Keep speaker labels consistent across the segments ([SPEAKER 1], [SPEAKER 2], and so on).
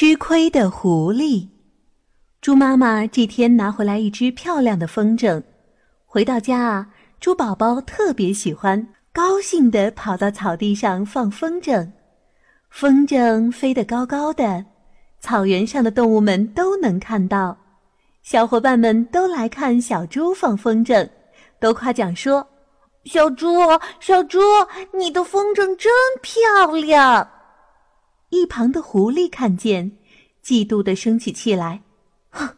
[SPEAKER 1] 吃亏的狐狸。猪妈妈这天拿回来一只漂亮的风筝，回到家啊，猪宝宝特别喜欢，高兴地跑到草地上放风筝。风筝飞得高高的，草原上的动物们都能看到。小伙伴们都来看小猪放风筝，都夸奖说：“
[SPEAKER 2] 小猪，小猪，你的风筝真漂亮。”
[SPEAKER 1] 一旁的狐狸看见，嫉妒的生起气来：“
[SPEAKER 2] 哼，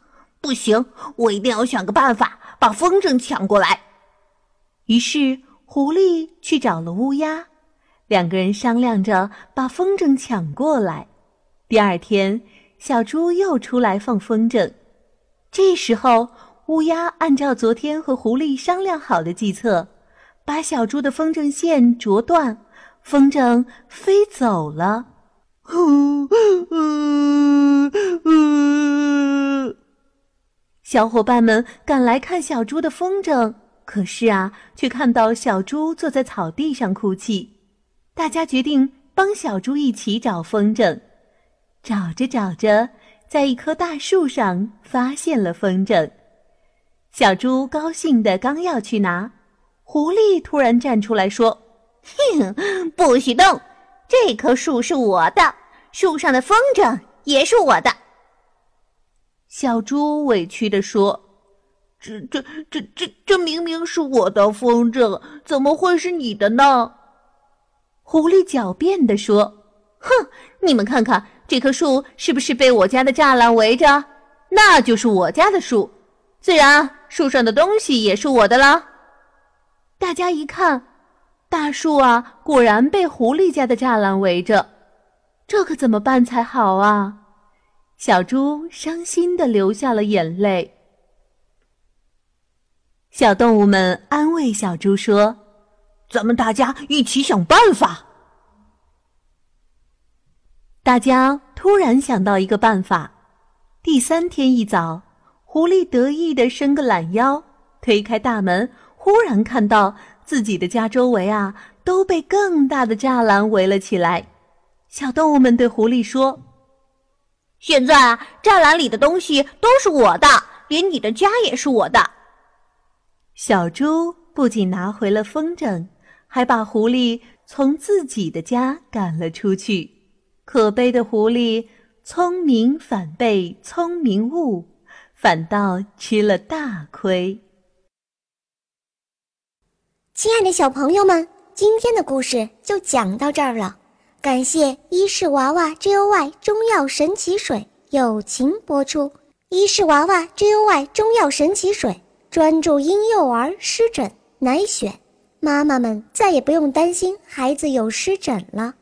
[SPEAKER 2] 不行，我一定要想个办法把风筝抢过来。”
[SPEAKER 1] 于是狐狸去找了乌鸦，两个人商量着把风筝抢过来。第二天，小猪又出来放风筝。这时候，乌鸦按照昨天和狐狸商量好的计策，把小猪的风筝线啄断，风筝飞走了。呜呜呜！小伙伴们赶来看小猪的风筝，可是啊，却看到小猪坐在草地上哭泣。大家决定帮小猪一起找风筝。找着找着，在一棵大树上发现了风筝。小猪高兴的刚要去拿，狐狸突然站出来说：“
[SPEAKER 2] 哼，不许动！”这棵树是我的，树上的风筝也是我的。
[SPEAKER 1] 小猪委屈地说：“
[SPEAKER 2] 这、这、这、这、这明明是我的风筝，怎么会是你的呢？”
[SPEAKER 1] 狐狸狡辩地说：“
[SPEAKER 2] 哼，你们看看这棵树是不是被我家的栅栏围着？那就是我家的树，自然树上的东西也是我的啦。”
[SPEAKER 1] 大家一看。大树啊，果然被狐狸家的栅栏围着，这可怎么办才好啊？小猪伤心的流下了眼泪。小动物们安慰小猪说：“
[SPEAKER 2] 咱们大家一起想办法。”
[SPEAKER 1] 大家突然想到一个办法。第三天一早，狐狸得意的伸个懒腰，推开大门，忽然看到。自己的家周围啊，都被更大的栅栏围了起来。小动物们对狐狸说：“
[SPEAKER 2] 现在啊，栅栏里的东西都是我的，连你的家也是我的。”
[SPEAKER 1] 小猪不仅拿回了风筝，还把狐狸从自己的家赶了出去。可悲的狐狸，聪明反被聪明误，反倒吃了大亏。
[SPEAKER 3] 亲爱的小朋友们，今天的故事就讲到这儿了。感谢伊氏娃娃 Joy 中药神奇水友情播出。伊氏娃娃 Joy 中药神奇水专注婴幼儿湿疹，奶癣，妈妈们再也不用担心孩子有湿疹了。